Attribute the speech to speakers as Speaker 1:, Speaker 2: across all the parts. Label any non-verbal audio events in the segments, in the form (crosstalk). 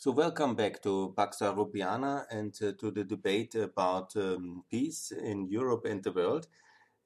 Speaker 1: So, welcome back to Pax Europiana and uh, to the debate about um, peace in Europe and the world.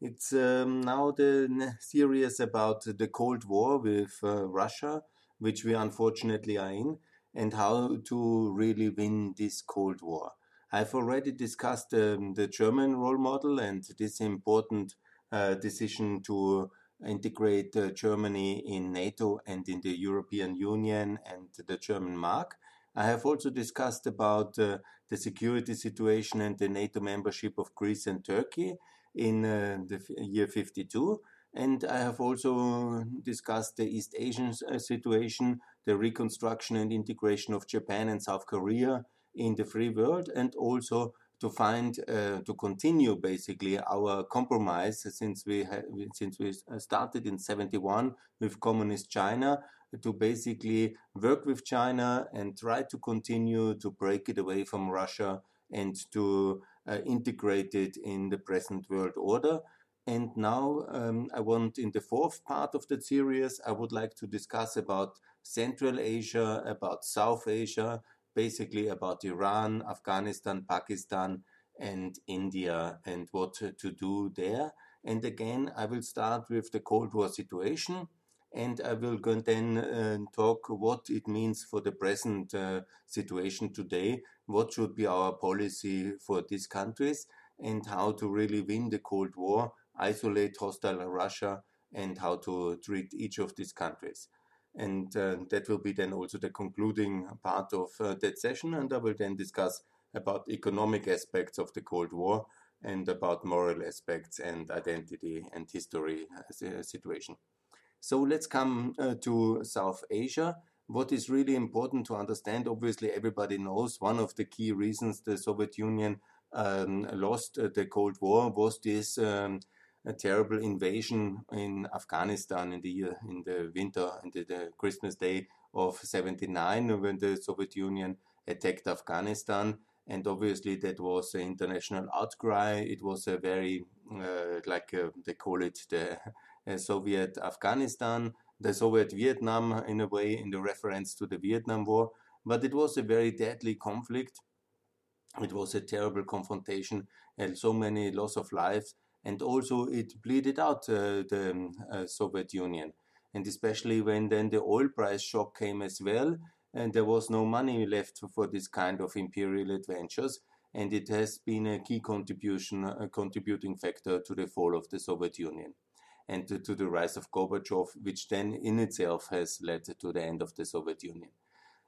Speaker 1: It's um, now the series about the Cold War with uh, Russia, which we unfortunately are in, and how to really win this Cold War. I've already discussed um, the German role model and this important uh, decision to integrate uh, Germany in NATO and in the European Union and the German mark. I have also discussed about uh, the security situation and the NATO membership of Greece and Turkey in uh, the year 52. And I have also discussed the East Asian uh, situation, the reconstruction and integration of Japan and South Korea in the free world, and also to find uh, to continue basically our compromise since we since we started in 71 with communist China to basically work with China and try to continue to break it away from Russia and to uh, integrate it in the present world order. And now um, I want in the fourth part of the series, I would like to discuss about Central Asia, about South Asia, basically about Iran, Afghanistan, Pakistan, and India and what to do there. And again, I will start with the Cold War situation and I will then uh, talk what it means for the present uh, situation today, what should be our policy for these countries, and how to really win the Cold War, isolate hostile Russia, and how to treat each of these countries. And uh, that will be then also the concluding part of uh, that session, and I will then discuss about economic aspects of the Cold War and about moral aspects and identity and history uh, situation. So let's come uh, to South Asia. What is really important to understand, obviously, everybody knows one of the key reasons the Soviet Union um, lost uh, the Cold War was this um, terrible invasion in Afghanistan in the year, in the winter, in the, the Christmas day of 79, when the Soviet Union attacked Afghanistan and obviously that was an international outcry. It was a very, uh, like uh, they call it, the Soviet Afghanistan, the Soviet Vietnam, in a way, in the reference to the Vietnam War. But it was a very deadly conflict. It was a terrible confrontation and so many loss of lives. And also, it bleeded out uh, the uh, Soviet Union. And especially when then the oil price shock came as well, and there was no money left for this kind of imperial adventures. And it has been a key contribution, a contributing factor to the fall of the Soviet Union and to, to the rise of Gorbachev, which then in itself has led to the end of the Soviet Union.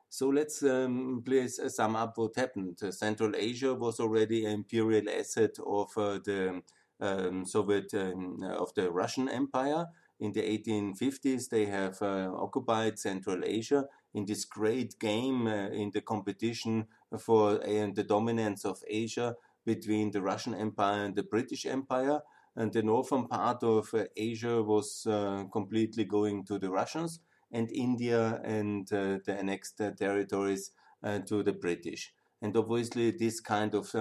Speaker 1: So let's um, please sum up what happened. Central Asia was already an imperial asset of uh, the um, Soviet, um, of the Russian Empire. In the 1850s, they have uh, occupied Central Asia in this great game uh, in the competition for uh, the dominance of Asia between the Russian Empire and the British Empire and the northern part of uh, Asia was uh, completely going to the Russians, and India and uh, the annexed territories to the British. And obviously, this kind of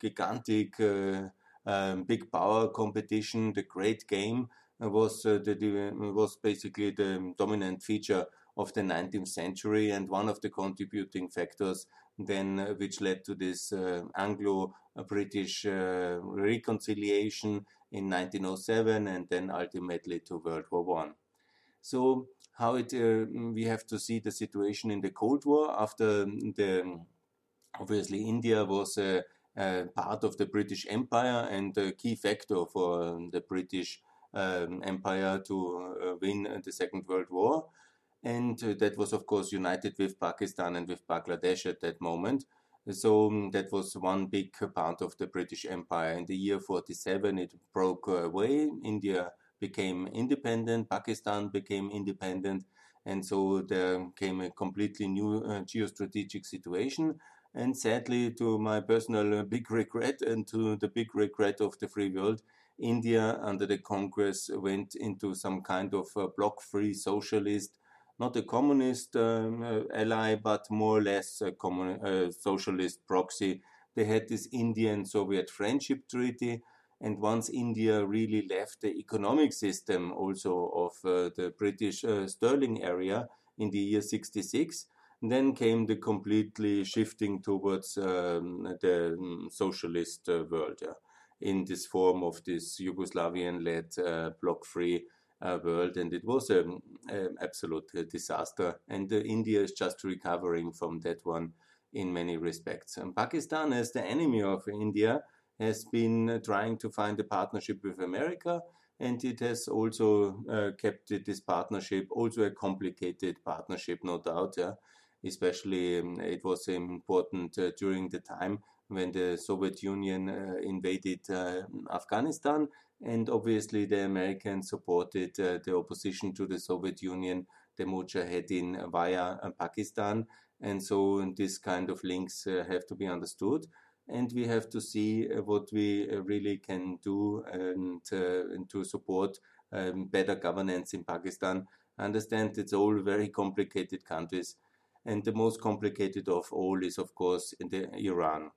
Speaker 1: gigantic um, big power competition, the great game, was the, was basically the dominant feature of the 19th century and one of the contributing factors then uh, which led to this uh, Anglo-British uh, reconciliation in 1907 and then ultimately to World War One. So how it we have to see the situation in the Cold War after the obviously India was a, a part of the British Empire and a key factor for the British um, Empire to uh, win the Second World War and uh, that was of course united with Pakistan and with Bangladesh at that moment. So um, that was one big part of the British Empire. In the year 47, it broke away. India became independent. Pakistan became independent. And so there came a completely new uh, geostrategic situation. And sadly, to my personal uh, big regret and to the big regret of the free world, India under the Congress went into some kind of block-free socialist not a communist um, uh, ally, but more or less a socialist proxy. They had this Indian Soviet friendship treaty. And once India really left the economic system also of uh, the British uh, sterling area in the year 66, then came the completely shifting towards um, the um, socialist uh, world yeah, in this form of this Yugoslavian led uh, bloc free world. And it was an absolute uh, disaster. And uh, India is just recovering from that one in many respects. And Pakistan, as the enemy of India, has been uh, trying to find a partnership with America and it has also uh, kept this partnership also a complicated partnership no doubt yeah especially um, it was important uh, during the time when the Soviet Union uh, invaded uh, Afghanistan and obviously the Americans supported uh, the opposition to the Soviet Union the Mujahedin via Pakistan and so this kind of links have to be understood and we have to see what we really can do and, uh, and to support um, better governance in Pakistan. I understand it's all very complicated countries, and the most complicated of all is, of course, the Iran.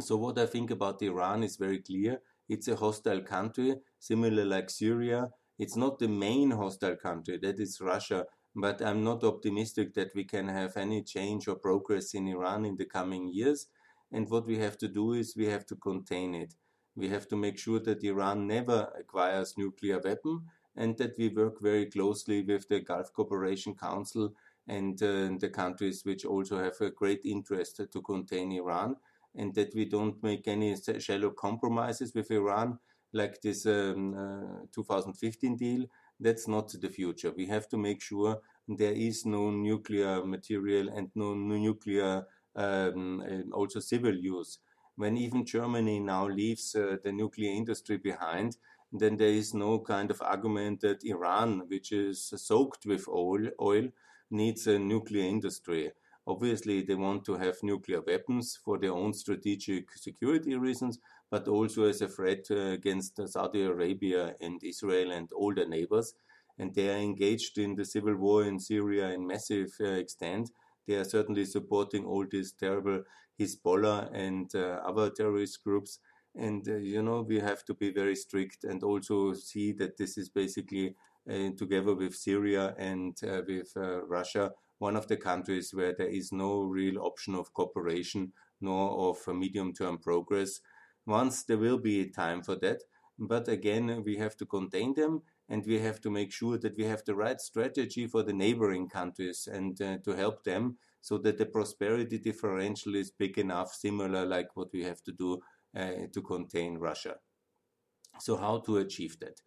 Speaker 1: So, what I think about Iran is very clear. It's a hostile country, similar like Syria. It's not the main hostile country, that is Russia, but I'm not optimistic that we can have any change or progress in Iran in the coming years. And what we have to do is we have to contain it. We have to make sure that Iran never acquires nuclear weapon and that we work very closely with the Gulf Cooperation Council and uh, the countries which also have a great interest to contain Iran and that we don't make any shallow compromises with Iran like this um, uh, 2015 deal. That's not the future. We have to make sure there is no nuclear material and no nuclear um, also civil use. When even Germany now leaves uh, the nuclear industry behind, then there is no kind of argument that Iran, which is soaked with oil, oil needs a nuclear industry. Obviously, they want to have nuclear weapons for their own strategic security reasons, but also as a threat uh, against Saudi Arabia and Israel and all their neighbors. And they are engaged in the civil war in Syria in massive uh, extent. They are certainly supporting all these terrible Hezbollah and uh, other terrorist groups. And, you know, we have to be very strict and also see that this is basically, uh, together with Syria and uh, with uh, Russia, one of the countries where there is no real option of cooperation nor of medium term progress. Once there will be time for that, but again, we have to contain them and we have to make sure that we have the right strategy for the neighboring countries and uh, to help them so that the prosperity differential is big enough, similar like what we have to do uh, to contain Russia. So, how to achieve that?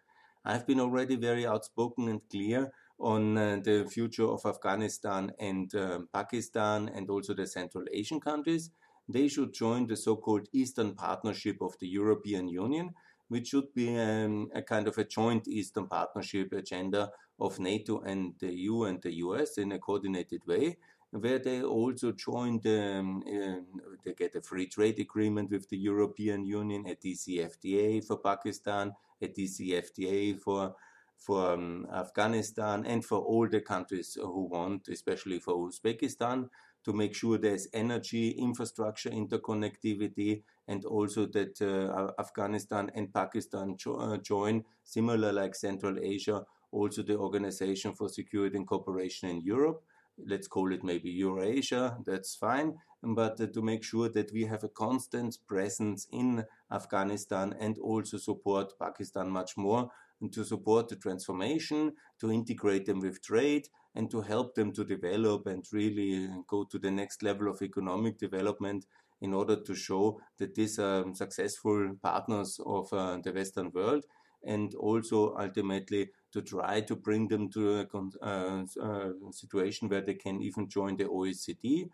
Speaker 1: I've been already very outspoken and clear on uh, the future of Afghanistan and uh, Pakistan and also the Central Asian countries. They should join the so called Eastern Partnership of the European Union, which should be um, a kind of a joint Eastern Partnership agenda of NATO and the EU and the US in a coordinated way, where they also join the, um, uh, they get a free trade agreement with the European Union, a DCFTA for Pakistan, a DCFTA for for um, Afghanistan and for all the countries who want, especially for Uzbekistan, to make sure there's energy, infrastructure, interconnectivity, and also that uh, Afghanistan and Pakistan jo uh, join, similar like Central Asia, also the Organization for Security and Cooperation in Europe. Let's call it maybe Eurasia, that's fine. But uh, to make sure that we have a constant presence in Afghanistan and also support Pakistan much more and to support the transformation, to integrate them with trade, and to help them to develop and really go to the next level of economic development in order to show that these are successful partners of uh, the Western world and also ultimately to try to bring them to a uh, uh, situation where they can even join the OECD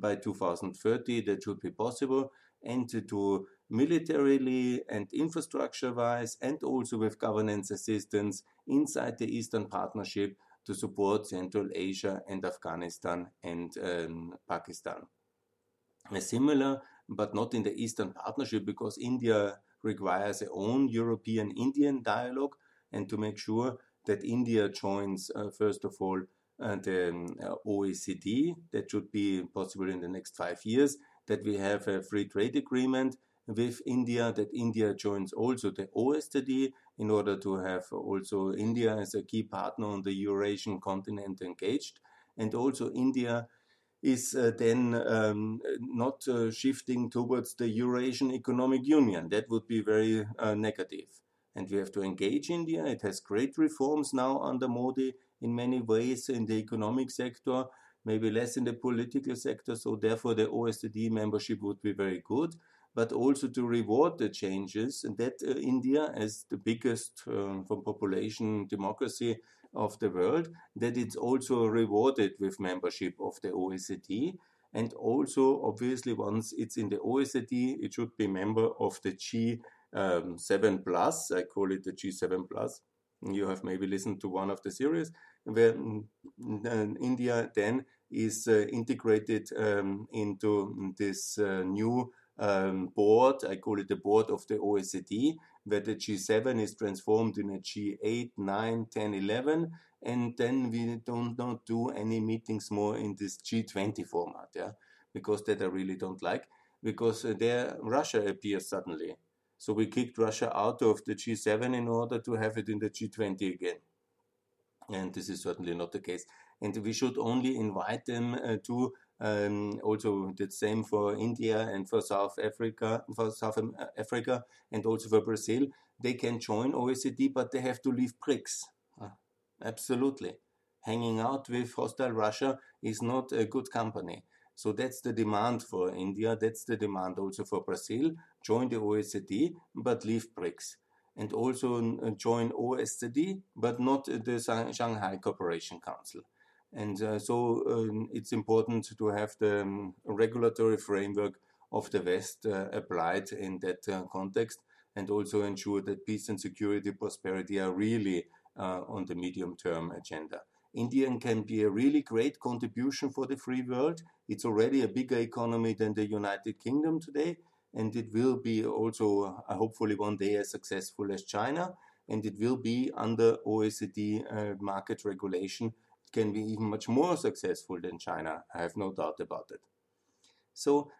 Speaker 1: by 2030. That should be possible. And to militarily and infrastructure wise, and also with governance assistance inside the Eastern Partnership to support Central Asia and Afghanistan and um, Pakistan. A similar, but not in the Eastern Partnership, because India requires a own European Indian dialogue, and to make sure that India joins, uh, first of all, the um, OECD. That should be possible in the next five years. That we have a free trade agreement with India, that India joins also the OECD in order to have also India as a key partner on the Eurasian continent engaged, and also India is uh, then um, not uh, shifting towards the Eurasian Economic Union. That would be very uh, negative. And we have to engage India. It has great reforms now under Modi in many ways in the economic sector, maybe less in the political sector. So, therefore, the OECD membership would be very good. But also to reward the changes, and that uh, India, as the biggest um, from population democracy, of the world, that it's also rewarded with membership of the OECD. And also, obviously, once it's in the OECD, it should be member of the G7 um, Plus. I call it the G7 Plus. You have maybe listened to one of the series where India then is uh, integrated um, into this uh, new um, board. I call it the board of the OECD, where the G7 is transformed in a G8, 9, 10, 11. And then we don't, don't do any meetings more in this G20 format, yeah, because that I really don't like, because uh, there Russia appears suddenly. So we kicked Russia out of the G7 in order to have it in the G20 again. And this is certainly not the case. And we should only invite them uh, to um, also the same for India and for South Africa, for South Africa, and also for Brazil. They can join OECD, but they have to leave BRICS. Uh, absolutely, hanging out with hostile Russia is not a good company. So that's the demand for India. That's the demand also for Brazil. Join the OECD, but leave BRICS. And also uh, join OECD, but not the Shanghai Cooperation Council. And uh, so um, it's important to have the um, regulatory framework of the West uh, applied in that uh, context and also ensure that peace and security, prosperity are really uh, on the medium term agenda. India can be a really great contribution for the free world. It's already a bigger economy than the United Kingdom today, and it will be also, uh, hopefully, one day as successful as China. And it will be under OECD uh, market regulation it can be even much more successful than China. I have no doubt about it. So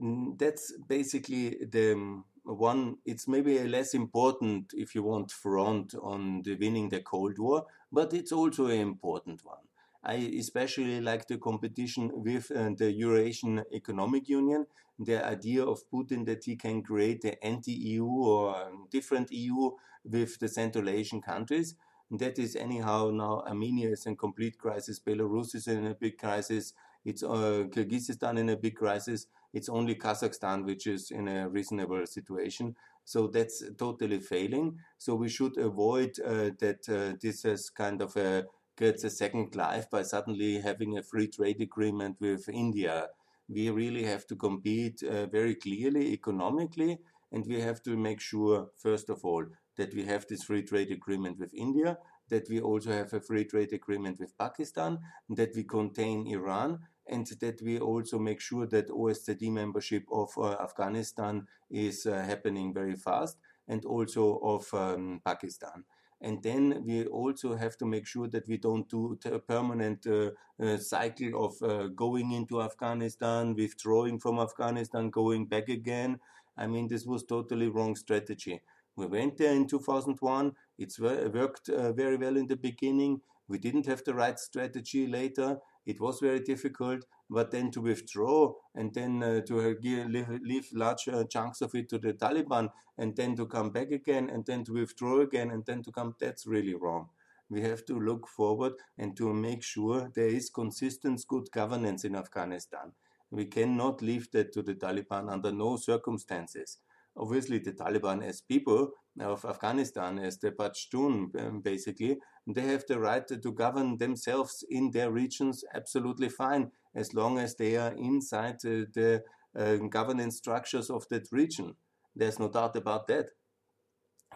Speaker 1: mm, that's basically the um, one. It's maybe a less important, if you want, front on the winning the Cold War, but it's also an important one. I especially like the competition with uh, the Eurasian Economic Union. The idea of Putin that he can create an anti-EU or um, different EU with the Central Asian countries that is anyhow now Armenia is in complete crisis, Belarus is in a big crisis, it's uh, Kyrgyzstan in a big crisis. It's only Kazakhstan which is in a reasonable situation. So that's totally failing. So we should avoid uh, that uh, this is kind of a gets a second life by suddenly having a free trade agreement with India. We really have to compete uh, very clearly economically, and we have to make sure, first of all, that we have this free trade agreement with India, that we also have a free trade agreement with Pakistan, that we contain Iran, and that we also make sure that OSCE membership of uh, Afghanistan is uh, happening very fast, and also of um, Pakistan. And then we also have to make sure that we don't do a permanent uh, uh, cycle of uh, going into Afghanistan, withdrawing from Afghanistan, going back again. I mean, this was totally wrong strategy. We went there in 2001. It worked uh, very well in the beginning. We didn't have the right strategy later. It was very difficult. But then to withdraw and then uh, to leave, leave large uh, chunks of it to the Taliban and then to come back again and then to withdraw again and then to come, that's really wrong. We have to look forward and to make sure there is consistent good governance in Afghanistan. We cannot leave that to the Taliban under no circumstances obviously the Taliban as people of Afghanistan, as the Pashtun um, basically, they have the right to govern themselves in their regions absolutely fine as long as they are inside uh, the uh, governance structures of that region. There's no doubt about that.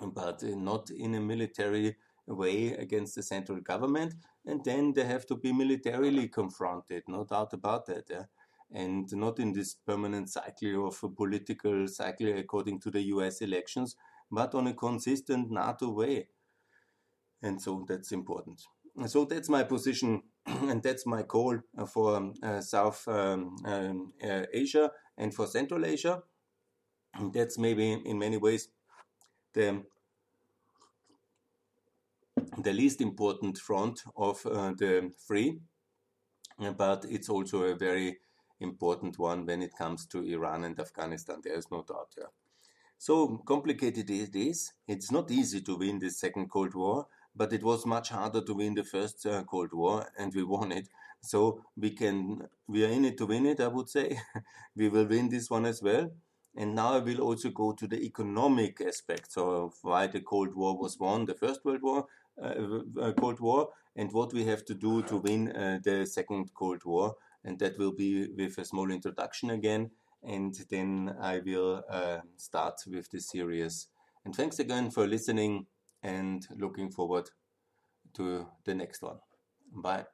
Speaker 1: But uh, not in a military way against the central government. And then they have to be militarily confronted, no doubt about that. Yeah? And not in this permanent cycle of a political cycle according to the US elections, but on a consistent NATO way. And so that's important. So that's my position, (clears throat) and that's my call for uh, South um, um, uh, Asia and for Central Asia. And that's maybe in many ways the the least important front of uh, the three, but it's also a very important one when it comes to Iran and Afghanistan. There is no doubt. Yeah. So complicated it is. It's not easy to win this second Cold War, but it was much harder to win the first uh, Cold War, and we won it. So we can, we are in it to win it. I would say (laughs) we will win this one as well. And now I will also go to the economic aspects of why the Cold War was won, the First World War, uh, uh, Cold War, and what we have to do to win uh, the Second Cold War. And that will be with a small introduction again. And then I will uh, start with the series. And thanks again for listening and looking forward to the next one. Bye.